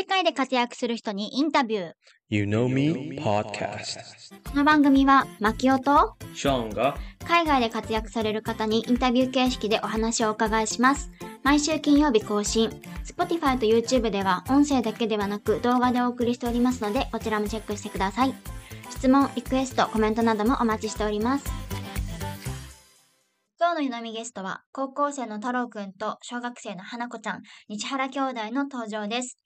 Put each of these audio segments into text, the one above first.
世界で活躍する人にインタビュー。You Know Me Podcast. この番組は、マキオとショーンが海外で活躍される方にインタビュー形式でお話をお伺いします。毎週金曜日更新。Spotify と YouTube では音声だけではなく動画でお送りしておりますので、こちらもチェックしてください。質問、リクエスト、コメントなどもお待ちしております。今日の湯飲みゲストは、高校生の太郎くんと小学生の花子ちゃん、日原兄弟の登場です。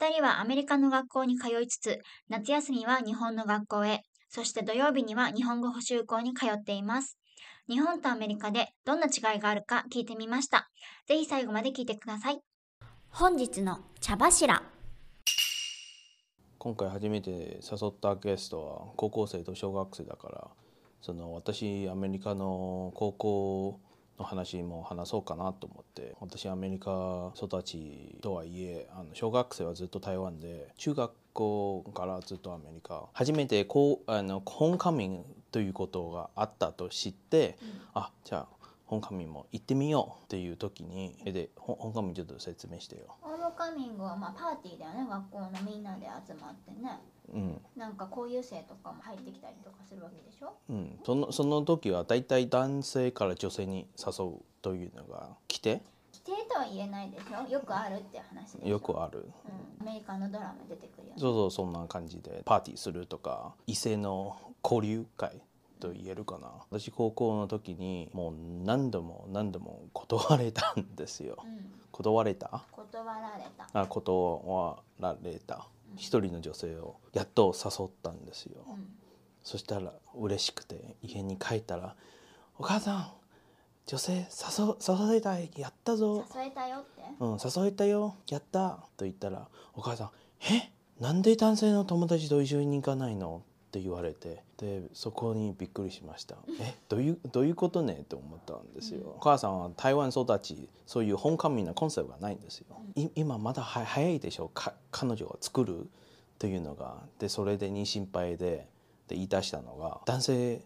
二人はアメリカの学校に通いつつ、夏休みは日本の学校へ、そして土曜日には日本語補習校に通っています。日本とアメリカでどんな違いがあるか聞いてみました。ぜひ最後まで聞いてください。本日の茶柱。今回初めて誘ったゲストは高校生と小学生だからその私アメリカの高校の話も話そうかなと思って私アメリカ育ちとはいえあの小学生はずっと台湾で中学校からずっとアメリカ初めてこうあのホームカミングということがあったと知って、あじゃあホームカミングも行ってみようっていう時にえでホホームカミングちょっと説明してよ。ホームカミングはまあパーティーだよね。学校のみんなで集まってね。うん。なんか交友生とかも入ってきたりとかするわけでしょ？うん、そのその時は大体男性から女性に誘うというのが来て？否定とは言えないでしょ？よくあるって話でよくある。うん、アメリカのドラマ出てくるよね。そうそうそんな感じでパーティーするとか異性の交流会と言えるかな。私高校の時にもう何度も何度も断れたんですよ。うん、断れた？断られた。あ断られた一人の女性をやっと誘ったんですよ。うん、そしたら嬉しくて家に帰ったら「お母さん女性誘誘えたいやったぞ。誘えたよって？うん、誘えたよ。やった」と言ったらお母さん「え？なんで男性の友達と一緒に行かないの?」って言われてでそこにびっくりしました「えどういうどういうことね?」って思ったんですよ、お母さんは台湾育ちそういう本カミなコンセプトがないんですよ、い今まだは早いでしょか彼女を作るというのが。でそれでに心配でで言い出したのが男性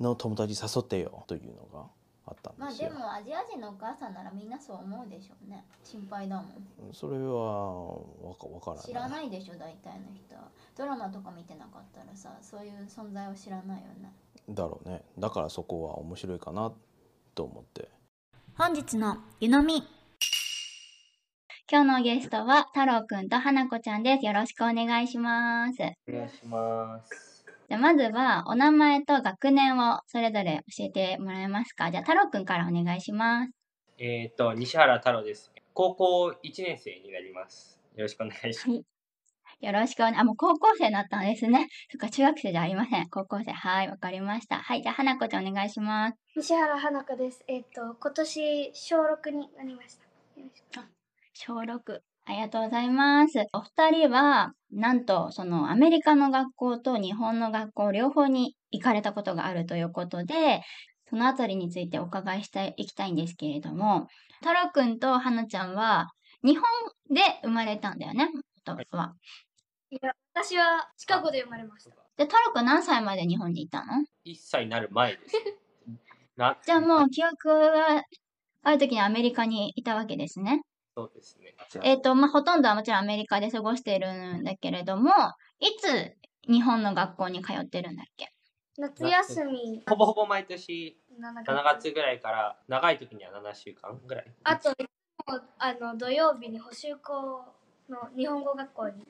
の友達誘ってよというのがあったんまあですよ、でもアジア人のお母さんならみんなそう思うでしょうね。心配だもん。それはわかわからない知らないでしょ大体の人は。ドラマとか見てなかったらさ、そういう存在を知らないよね。だろうねだからそこは面白いかなと思って本日の湯飲み。今日のゲストは太郎くんと花子ちゃんです。よろしくお願いします。じお願いします。ゃあまずはお名前と学年をそれぞれ教えてもらえますか？じゃあ太郎くんからお願いします。えっ、と、西原太郎です。高校1年生になります。よろしくお願いします。はい。よろしくお願い、あ、もう高校生だったんですね。そっか、中学生じゃありません。高校生。はい、わかりました。はい、じゃあ花子ちゃんお願いします。西原花子です。えっ、と、今年小6になりました。よろしく小6。ありがとうございます。お二人は、なんと、そのアメリカの学校と日本の学校両方に行かれたことがあるということで、そのあたりについてお伺いしたい、いきたいんですけれども、太郎くんと花ちゃんは、日本で生まれたんだよね、元は。いや、私はシカゴで生まれました。で、太郎くん何歳まで日本にいたの？1歳になる前です。なじゃあもう記憶がある時にアメリカにいたわけですね。そうですね。えっ、と、まあ、ほとんどはもちろんアメリカで過ごしているんだけれども、いつ日本の学校に通ってるんだっけ？夏休みほぼほぼ毎年7 7月ぐらいから、長い時には7週間ぐらい。あと、あの土曜日に補習校の日本語学校に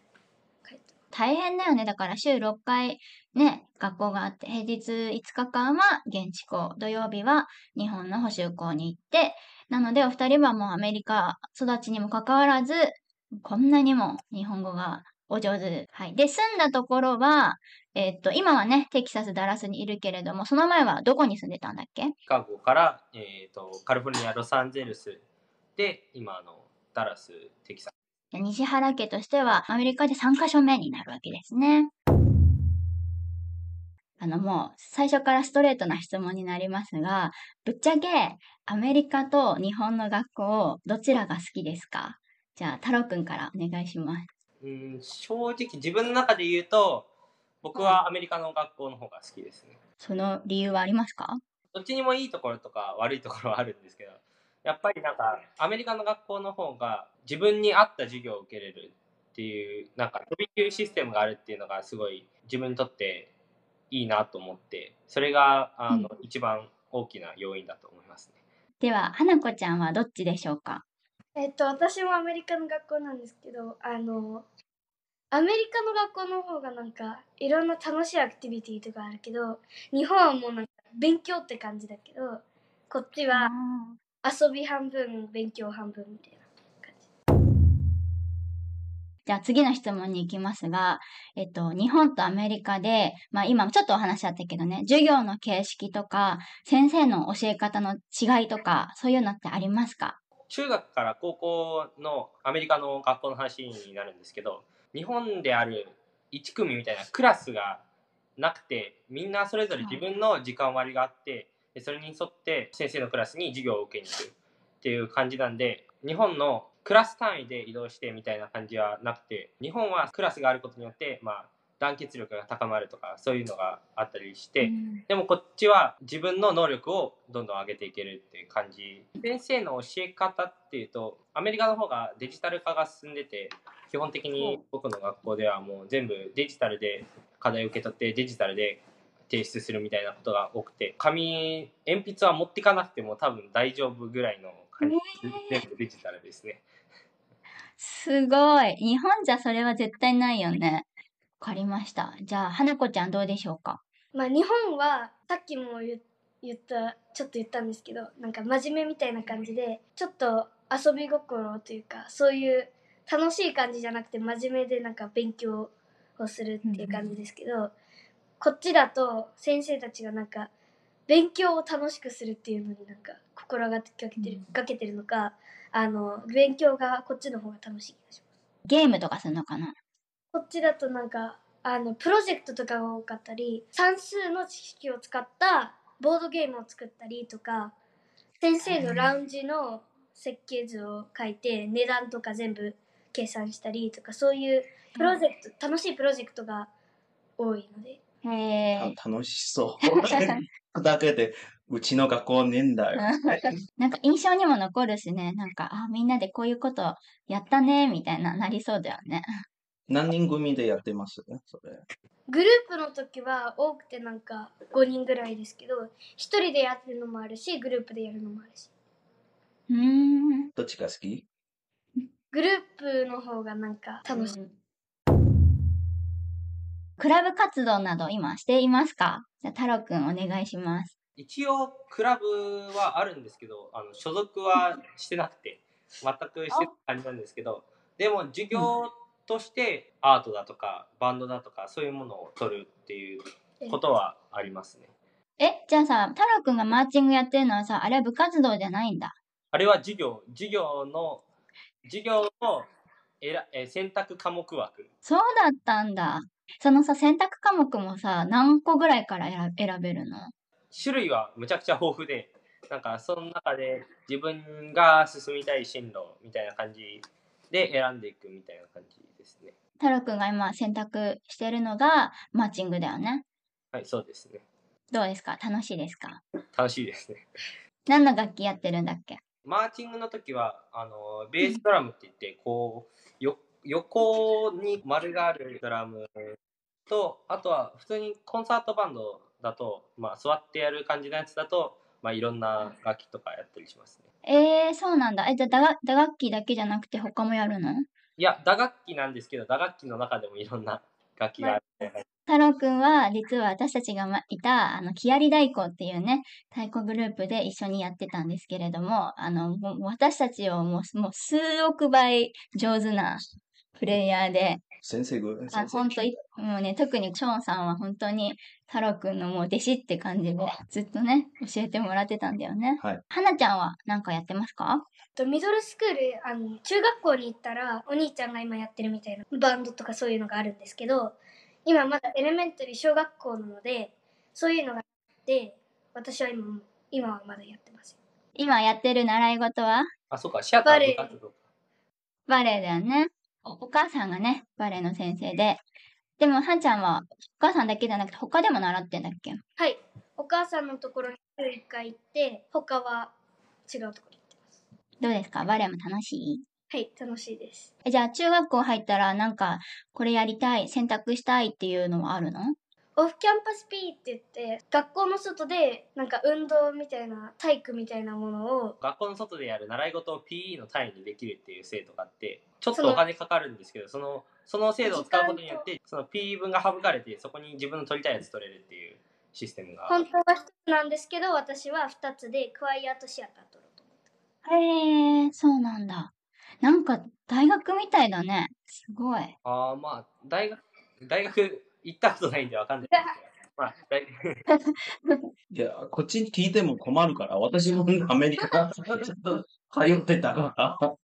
大変だよね。だから週6回ね、学校があって、平日5日間は現地校、土曜日は日本の補習校に行って、なのでお二人はもうアメリカ育ちにもかかわらず、こんなにも日本語がお上手。はい。で、住んだところは、えっと、今はね、テキサス、ダラスにいるけれども、その前はどこに住んでたんだっけ？シカゴから、えっ、と、カリフォルニア、ロサンゼルスで、今あの、ダラス、テキサス。西原家としてはアメリカで3カ所目になるわけですね。あのもう最初からストレートな質問になりますが、ぶっちゃけアメリカと日本の学校どちらが好きですか？じゃあ太郎くんからお願いします。うん、正直自分の中で言うと、僕はアメリカの学校の方が好きですね。その理由はありますか？どっちにもいいところとか悪いところはあるんですけど、やっぱりなんかアメリカの学校の方が自分に合った授業を受けれるっていうなんか飛び級システムがあるっていうのがすごい自分にとっていいなと思ってそれがあの、一番大きな要因だと思いますね。では、花子ちゃんはどっちでしょうか？えっと私もアメリカの学校なんですけどあのアメリカの学校の方がなんかいろんな楽しいアクティビティとかあるけど日本はもうなんか勉強って感じだけどこっちは遊び半分勉強半分みたいな感じ。じゃあ次の質問に行きますが、えっと、日本とアメリカで、まあ今ちょっとお話あったけどね、授業の形式とか、先生の教え方の違いとか、そういうのってありますか？中学から高校のアメリカの学校の話になるんですけど日本である1組みたいなクラスがなくてみんなそれぞれ自分の時間割があってでそれに沿って先生のクラスに授業を受けに行くっていう感じなんで日本のクラス単位で移動してみたいな感じはなくて日本はクラスがあることによって、まあ、団結力が高まるとかそういうのがあったりして、でもこっちは自分の能力をどんどん上げていけるっていう感じ。先生の教え方っていうとアメリカの方がデジタル化が進んでて基本的に僕の学校ではもう全部デジタルで課題を受け取ってデジタルで提出するみたいなことが多くて紙鉛筆は持っていかなくても多分大丈夫ぐらいの感じ全部デジタルですねすごい。日本じゃそれは絶対ないよね。わかりました。じゃあ、花子ちゃんどうでしょうか？まあ日本はさっきも言言ったちょっと言ったんですけどなんか真面目みたいな感じでちょっと遊び心というかそういう楽しい感じじゃなくて真面目でなんか勉強をするっていう感じですけど、こっちだと先生たちがなんか勉強を楽しくするっていうのになんか心がけてる,、うん。かけてるのかあの勉強がこっちの方が楽しい気がします。ゲームとかするのかな？こっちだとなんかあのプロジェクトとかが多かったり算数の知識を使ったボードゲームを作ったりとか先生のラウンジの設計図を書いて値段とか全部計算したりとかそういうプロジェクト、楽しいプロジェクトが多いのでへえ。た楽しそう。だけで、うちの学校年代。なんか印象にも残るしね、なんか、あ、みんなでこういうことやったね、みたいな、なりそうだよね。何人組でやってます？それ。グループの時は多くてなんか5人ぐらいですけど1人でやってるのもあるしグループでやるのもあるしうーん。どっちが好き？グループの方がなんか楽しい。クラブ活動など今していますか？じゃあ、太郎くんお願いします。一応クラブはあるんですけどあの所属はしてなくて全くしてない感じなんですけどでも授業としてアートだとかバンドだとかそういうものを取るっていうことはありますねえ、じゃあさ、太郎くんがマーチングやってるのはさ、あれは部活動じゃないんだ？あれは授業授業の授業のえらえ選択科目枠そうだったんだ。そのさ、選択科目もさ、何個ぐらいから選選べるの？種類はむちゃくちゃ豊富でなんかその中で自分が進みたい進路みたいな感じで選んでいくみたいな感じですね。太郎くんが今選択してるのがマーチングだよね。はいそうですね。どうですか？楽しいですか？楽しいですね。何の楽器やってるんだっけ？マーチングの時はあのベースドラムって言ってこうよ横に丸があるドラムとあとは普通にコンサートバンドだと、まあ、座ってやる感じのやつだと、まあ、いろんな楽器とかやったりしますね。えー、そうなんだ。え、じゃあ打楽打楽器だけじゃなくて他もやるの？いや打楽器なんですけど打楽器の中でもいろんな楽器がある。みたい。な太郎くんは実は私たちがまいたあの木遣り太鼓っていうね太鼓グループで一緒にやってたんですけれどもあの私たちをもうもう数億倍上手なプレイヤーで。先生ぐあ本当いもうね特にショーンさんは本当に太郎くんのもう弟子って感じでずっとね教えてもらってたんだよね。はい。花ちゃんは何かやってますか？とミドルスクールあの中学校に行ったらお兄ちゃんが今やってるみたいなバンドとかそういうのがあるんですけど今まだエレメンタリー小学校なのでそういうのがあって私は今今はまだやってます今やってる習い事は？あそうかシアターバレエ。部活動バレエだよね。おお母さんがね、バレエの先生で。でも、はんちゃんは、お母さんだけじゃなくて、他でも習ってんだっけ？はい。お母さんのところに週1回行って他は違うところに行ってます。どうですか？バレエも楽しい？はい、楽しいです。えじゃあ中学校入ったらなんかこれやりたい、選択したいっていうのはあるの？オフキャンパス P って言って、学校の外でなんか運動みたいな、体育みたいなものを、学校の外でやる習い事を PE の単位にできるっていう制度があってちょっとお金かかるんですけどそのその制度を使うことによってその PE 分が省かれてそこに自分の取りたいやつ取れるっていうシステムが本当は1つなんですけど、私は2つでクワイアートシアター取ろうと思って。へえ、そうなんだ。なんか大学みたいだね。すごい。ああまあ大学大学行ったことないんでわかんないですけどまあ大いや、こっちに聞いても困るから、私もアメリカちょっと通ってたから。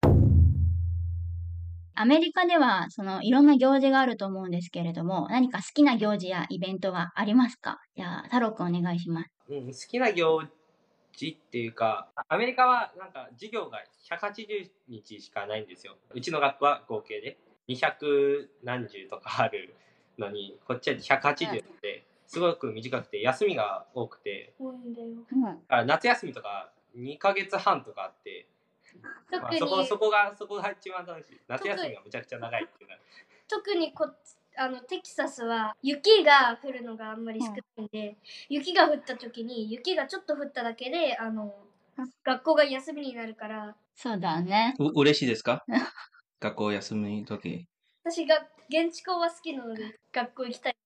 アメリカではそのいろんな行事があると思うんですけれども、何か好きな行事やイベントがありますか？じゃあ、太郎くんお願いします。うん、好きな行事っていうか、アメリカはなんか授業が180日しかないんですよ。うちの学校は合計で200何十とかあるのに、こっちは180ってすごく短くて、休みが多くて、多いんだよ。うん。あ夏休みとか2ヶ月半とかあって、まあ、特に、そこそこがそこが一番楽しい。夏休みがむちゃくちゃ長いっていうのは。特にこっちあのテキサスは雪が降るのがあんまり少ないんで、雪が降った時に雪がちょっと降っただけであの学校が休みになるからそうだね。う嬉しいですか？学校休みの時。私が現地校は好きなので学校行きたい。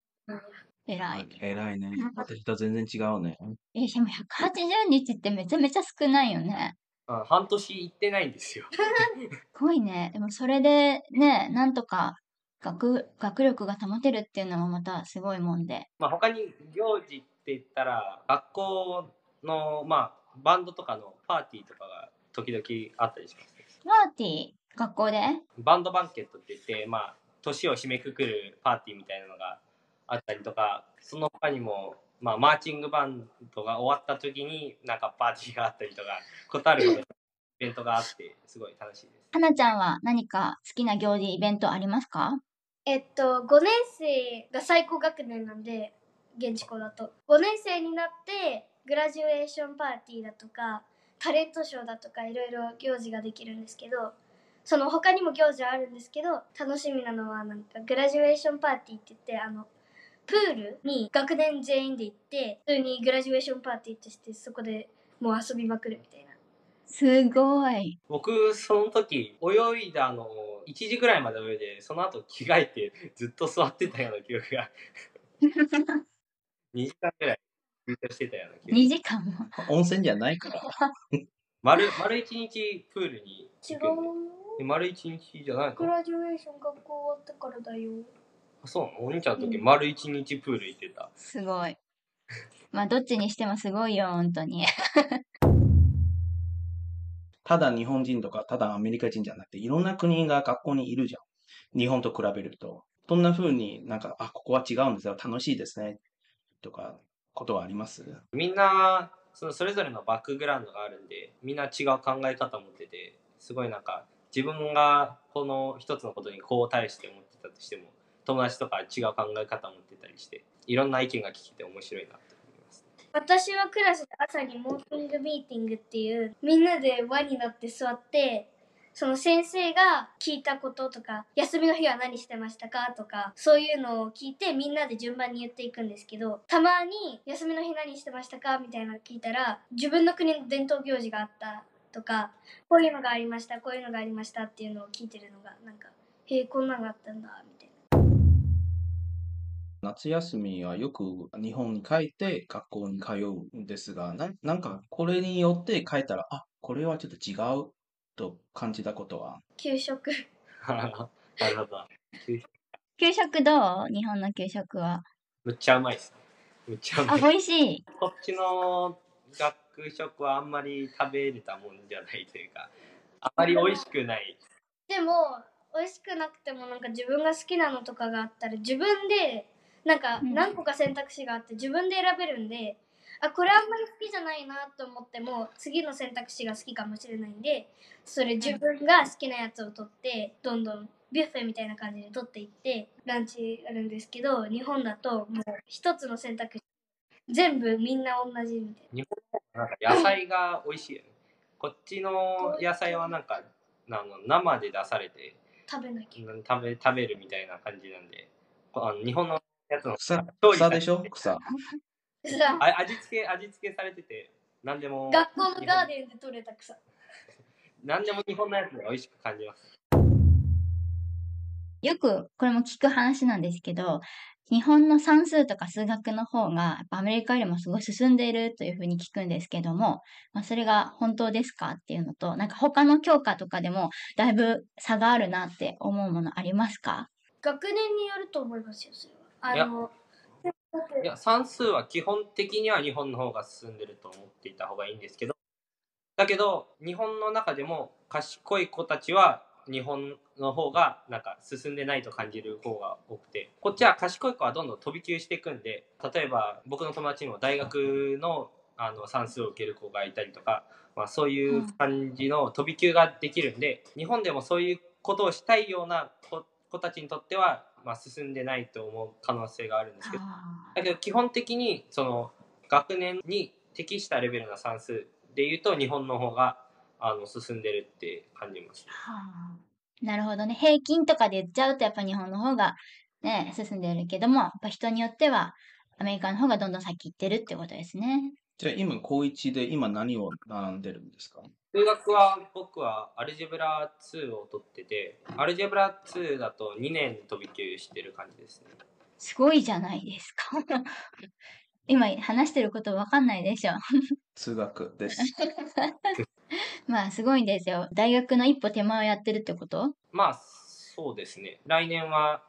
偉い。偉いね。私と全然違うね。え、でも180日ってめちゃめちゃ少ないよね。あ半年行ってないんですよ。すごいね。でもそれでね、なんとか学、学力が保てるっていうのもまたすごいもんで。まあ、他に行事って言ったら学校の、まあ、バンドとかのパーティーとかが時々あったりしますねパーティー、学校で？バンドバンケットって言って、まあ、年を締めくくるパーティーみたいなのがあったりとかその他にも、まあ、マーチングバンドが終わった時になんかパーティーがあったりとかことあるようなイベントがあってすごい楽しいです。はなちゃんは何か好きな行事、イベントありますか？えっと5年生が最高学年なんで現地校だと。5年生になってグラジュエーションパーティーだとかタレントショーだとかいろいろ行事ができるんですけどその他にも行事はあるんですけど楽しみなのはなんかグラジュエーションパーティーって言ってあのプールに学年全員で行って普通にグラジュエーションパーティーとしてそこでもう遊びまくるみたいなすごい。僕その時泳いだの1時ぐらいまで泳いでその後着替えてずっと座ってたような記憶が 2時間ぐらいずっとしてたような記憶2時間も。温泉じゃないから。丸丸一日プールに違うえ丸一日じゃないグのラジュエーション学校終わってからだよあそうなの？お兄ちゃんの時うん丸一日プール行ってた。すごい。まあ、どっちにしてもすごいよ、本当に。ただ日本人とか、ただアメリカ人じゃなくて、いろんな国が学校にいるじゃん。日本と比べると。どんな風になんか、あ、ここは違うんですよ。楽しいですね。とか、ことはあります？みんなそのそれぞれのバックグラウンドがあるんでみんな違う考え方を持っててすごいなんか自分がこの一つのことにこう対して思ってたとしても友達とか違う考え方を持ってたりしていろんな意見が聞けて面白いなと思います。私はクラスで朝にモーニングミーティングっていうみんなで輪になって座ってその先生が聞いたこととか休みの日は何してましたかとかそういうのを聞いてみんなで順番に言っていくんですけどたまに休みの日何してましたかみたいなの聞いたら自分の国の伝統行事があったとかこういうのがありましたこういうのがありましたっていうのを聞いてるのがなんかへえこんなのがあったんだみたいな。夏休みはよく日本に帰って学校に通うんですが、ななんかこれによって帰ったら、あ、これはちょっと違うと感じたことは？給食なるほど。給食どう？日本の給食は。むっちゃうまいですね。むっちゃうまあ、い。美味しい。こっちの学食はあんまり食べれたもんじゃないというかあまり美味しくない。でも美味しくなくてもなんか自分が好きなのとかがあったら自分でなんかうん。何個か選択肢があって自分で選べるんで、あこれあんまり好きじゃないなと思っても次の選択肢が好きかもしれないんでそれ自分が好きなやつを取ってどんどんビュッフェみたいな感じで取っていってランチあるんですけど日本だともう一つの選択肢全部みんな同じみたいなんか野菜が美味しいよね。こっちの野菜はなんかあの生で出されて食べなきゃ。うん食べ食べるみたいな感じなんであの日本のやつの草草でしょ？草。さあ味付け味付けされてて何でも。学校のガーデンで採れた草。何でも日本のやつで美味しく感じます。よくこれも聞く話なんですけど、日本の算数とか数学の方がやっぱアメリカよりもすごい進んでいるというふうに聞くんですけども、まあ、それが本当ですかっていうのと、なんか他の教科とかでもだいぶ差があるなって思うものありますか？学年によると思いますよそれは。あのいや。算数は基本的には日本の方が進んでると思っていた方がいいんですけど。だけど日本の中でも賢い子たちは日本の方がなんか進んでないと感じる方が多くてこっちは賢い子はどんどん飛び級していくんで例えば僕の友達にも大学のあの算数を受ける子がいたりとか、まあ、そういう感じの飛び級ができるんで日本でもそういうことをしたいような子子たちにとっては、まあ、進んでないと思う可能性があるんですけどあだけど基本的にその学年に適したレベルの算数でいうと日本の方があの進んでるって感じます。ーはあなるほどね。平均とかで言っちゃうとやっぱ日本の方がね、進んでるけども、やっぱ人によってはアメリカの方がどんどん先行ってるってことですね。じゃあ今、高一で今何を学んでるんですか？数学は僕はアルジェブラ2を取っててアルジェブラ2だと2年飛び級してる感じですね。すごいじゃないですか。今話してることわかんないでしょ。数学です。まあすごいんですよ。大学の一歩手前をやってるってこと？まあそうですね来年は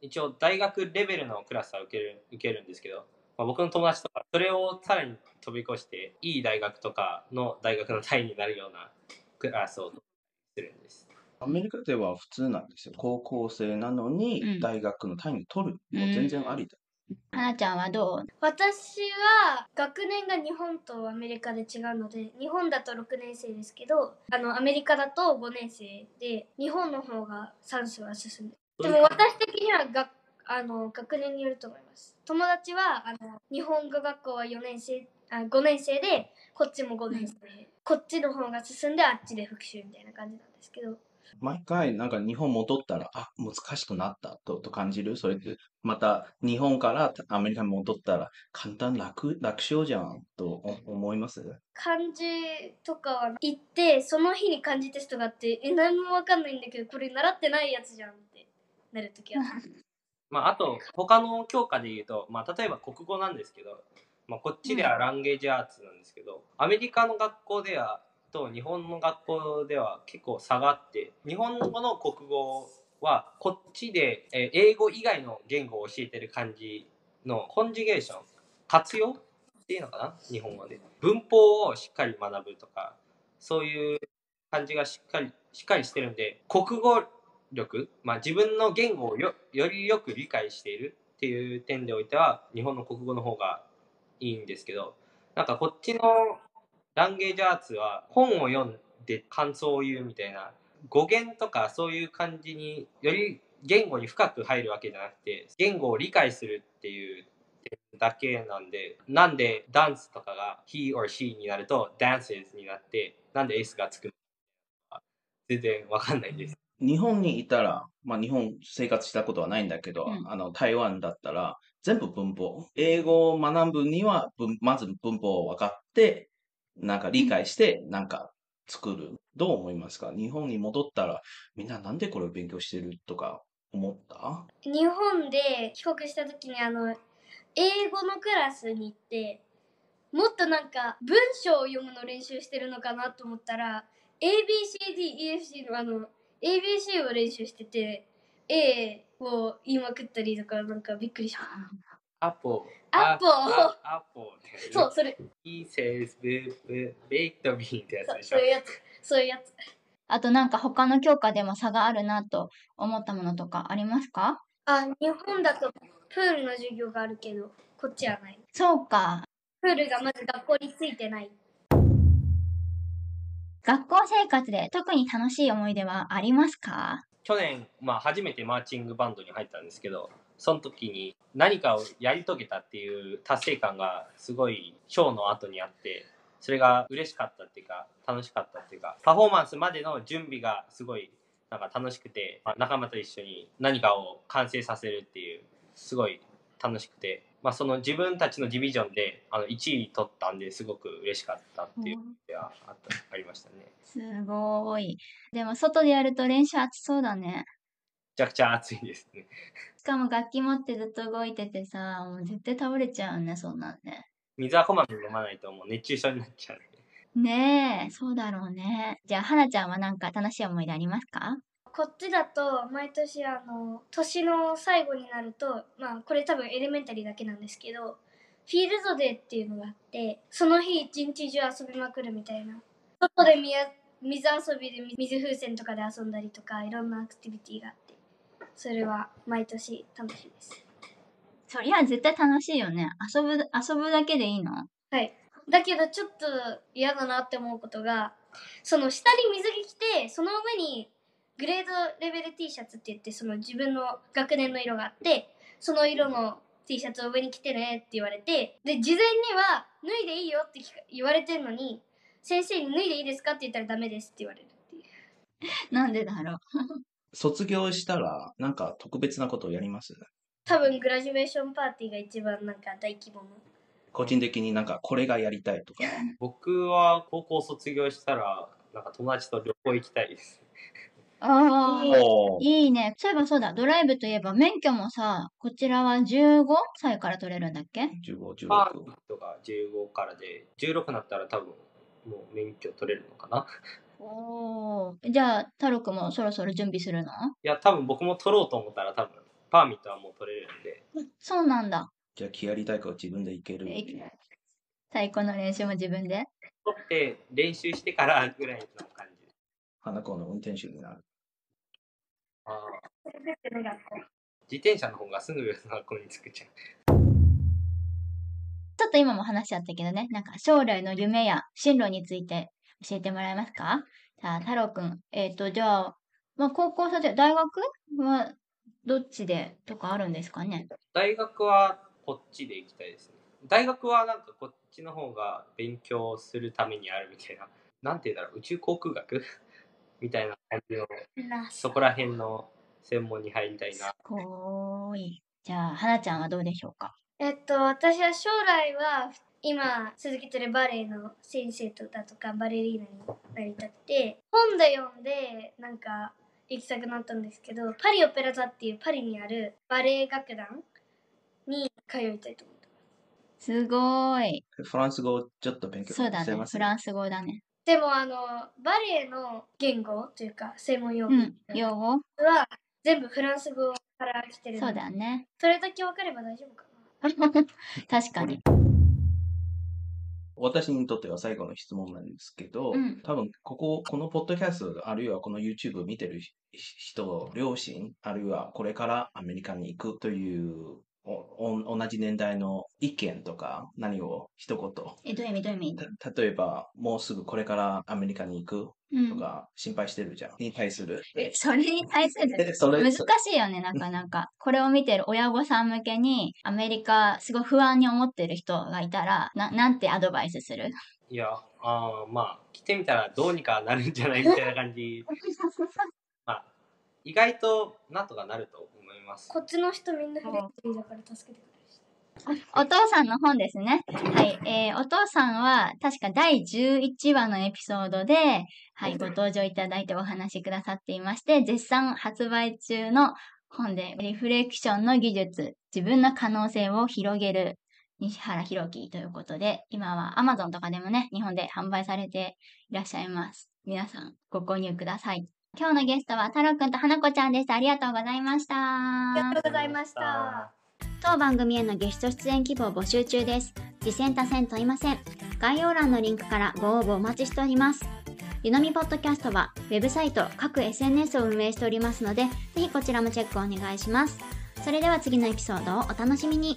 一応大学レベルのクラスは受ける受けるんですけど、まあ、僕の友達とかそれをさらに飛び越していい大学とかの大学の単位になるようなクラスをするんです。アメリカでは普通なんですよ。高校生なのうんに大学の単位取る。もう全然ありだ。はなちゃんはどう？私は学年が日本とアメリカで違うので日本だと6年生ですけどあのアメリカだと5年生で日本の方が算数は進んでるでも私的にはがあの学年によると思います。友達はあの日本語学校は4年生あ5年生でこっちも5年生、こっちの方が進んであっちで復習みたいな感じなんですけど毎回なんか日本戻ったら、あ、難しくなったとと感じる？それで、また日本からアメリカに戻ったら、簡単楽、楽勝じゃんとお思います？漢字とかは行ってその日に漢字テストがあってえ何も分かんないんだけどこれ習ってないやつじゃんってなるときはまあ、あと他の教科で言うと、まあ、例えば国語なんですけど、まあ、こっちではランゲージアーツなんですけど、アメリカの学校ではと日本の学校では結構差があって日本語の国語はこっちで英語以外の言語を教えてる感じのコンジュゲーション活用っていうのかな？日本語で。文法をしっかり学ぶとかそういう感じがしっかりしっかりしてるんで国語力、まあ、自分の言語をよよりよく理解しているっていう点でおいては日本の国語の方がいいんですけどなんかこっちのランゲージアーツは本を読んで感想を言うみたいな語源とかそういう感じにより言語に深く入るわけじゃなくて言語を理解するっていう点だけなんでなんでダンスとかが he or she になると dances になってなんで s がつくのか全然わかんないです。日本にいたら、まあ日本生活したことはないんだけど、うんあの台湾だったら全部文法。英語を学ぶには文まず文法を分かって、なんか理解して、なんか作る。どう思いますか？日本に戻ったらみんななんでこれを勉強してるとか思った？日本で帰国した時にあの英語のクラスに行ってもっとなんか文章を読むの練習してるのかなと思ったら ABCDEFC のあの ABC を練習してて A を言いまくったりとかなんかびっくりしました。アポアポアポそうそれ。He says b b baked bean ってやつそうでしょ。そういうやつ。そういうやつ。あとなんか他の教科でも差があるなと思ったものとかありますか？あ日本だとプールの授業があるけどこっちはない。そうか。プールがまず学校についてない。学校生活で特に楽しい思い出はありますか？去年、まあ、初めてマーチングバンドに入ったんですけどその時に何かをやり遂げたっていう達成感がすごいショーの後にあってそれが嬉しかったっていうか楽しかったっていうかパフォーマンスまでの準備がすごいなんか楽しくて、まあ仲間と一緒に何かを完成させるっていうすごい楽しくて、まあ、その自分たちのディビジョンであの1位取ったんですごく嬉しかったっていうのがあったありましたね。すごーい。でも外でやると練習熱そうだね。めちゃくちゃ暑いですね。しかも楽器持ってずっと動いててさ、もう絶対倒れちゃうね、そんなんね。水はこまめに飲まないともう熱中症になっちゃう。ねえ、そうだろうね。じゃあ、はなちゃんはなんか楽しい思い出ありますか？こっちだと毎年あの年の最後になるとまあこれ多分エレメンタリーだけなんですけどフィールドデーっていうのがあってその日一日中遊びまくるみたいな外で水遊びで水風船とかで遊んだりとかいろんなアクティビティがあってそれは毎年楽しいですそりゃ絶対楽しいよね。遊ぶ、遊ぶだけでいいの？はいだけどちょっと嫌だなって思うことがその下に水着着てその上にグレードレベル T シャツって言ってその自分の学年の色があってその色の T シャツを上に着てねって言われてで事前には脱いでいいよって言われてんのに先生に脱いでいいですかって言ったらダメですって言われるっていうなんでだろう？卒業したら、なんか特別なことをやります？多分グラジュエーションパーティーが一番なんか大規模の個人的になんかこれがやりたいとか。僕は高校卒業したらなんか友達と旅行行きたいです。ああ、いいね。そういえばそうだ、ドライブといえば免許もさ、こちらは15歳から取れるんだっけ？15、パー16ミ。ットが15からで16になったら多分もう免許取れるのかな？おー。じゃあ、太郎くんもそろそろ準備するの？いや多分僕も取ろうと思ったら多分パーミットはもう取れるんでそうなんだ。じゃあ、気やりたいから自分で行ける。え太鼓の練習も自分で？取って練習してからぐらいの感じ。花子の運転手になる。あー出てね学校自転車の方がすぐ学校に着くじゃん。ちょっと今も話しちゃったけどね、なんか将来の夢や進路について教えてもらえますか？じゃあ、太郎くん。えっ、と、じゃあ、まあ、高校卒業、大学はどっちでとかあるんですかね？大学はこっちで行きたいですね。大学はなんかこっちの方が勉強するためにあるみたいな、なんて言うんだろう、宇宙航空学？みたいな感じの、ラそこら辺の専門に入りたいな。こーい。じゃあ、花ちゃんはどうでしょうか？えっと私は将来は今続けてるバレエの先生とだとかバレリーナになりたくて本で読んでなんか行きたくなったんですけどパリオペラ座っていうパリにあるバレエ楽団に通いたいと思ってますすごーい。フランス語をちょっと勉強そうだね。してますフランス語だね。でもあのバレエの言語というか専門用語うん。用語？は全部フランス語から来てるのそうだね。それだけ分かれば大丈夫かな 確かに。私にとっては最後の質問なんですけど、うん。多分ここ、このポッドキャスト、あるいはこの YouTube を見てる人、両親、あるいはこれからアメリカに行くというおお同じ年代の意見とか何を一言え、どういう意味？どういう意味？た例えば、もうすぐこれからアメリカに行くうん。とか心配してるじゃん。に対する。え、それに対する？えそれ難しいよね、なかなか。これを見てる親御さん向けに、アメリカ、すごい不安に思ってる人がいたら、な、なんてアドバイスする？いや、あーまあ、来てみたらどうにかなるんじゃないみたいな感じ。まあ、意外となんとかなると思います。こっちの人みんなフレンドリーだから助けてくれるしお父さんの本ですね。はい。えー、お父さんは、確か第11話のエピソードで、はい、ご登場いただいてお話しくださっていまして、絶賛発売中の本で、リフレクションの技術、自分の可能性を広げる、西原弘樹ということで、今は Amazon とかでもね、日本で販売されていらっしゃいます。皆さん、ご購入ください。今日のゲストは、太郎くんと花子ちゃんでした。ありがとうございました。ありがとうございました。当番組へのゲスト出演希望募集中です。次戦多戦問いません。概要欄のリンクからご応募お待ちしております。ゆのみポッドキャストは、ウェブサイト、各 SNS を運営しておりますので、ぜひこちらもチェックお願いします。それでは次のエピソードをお楽しみに。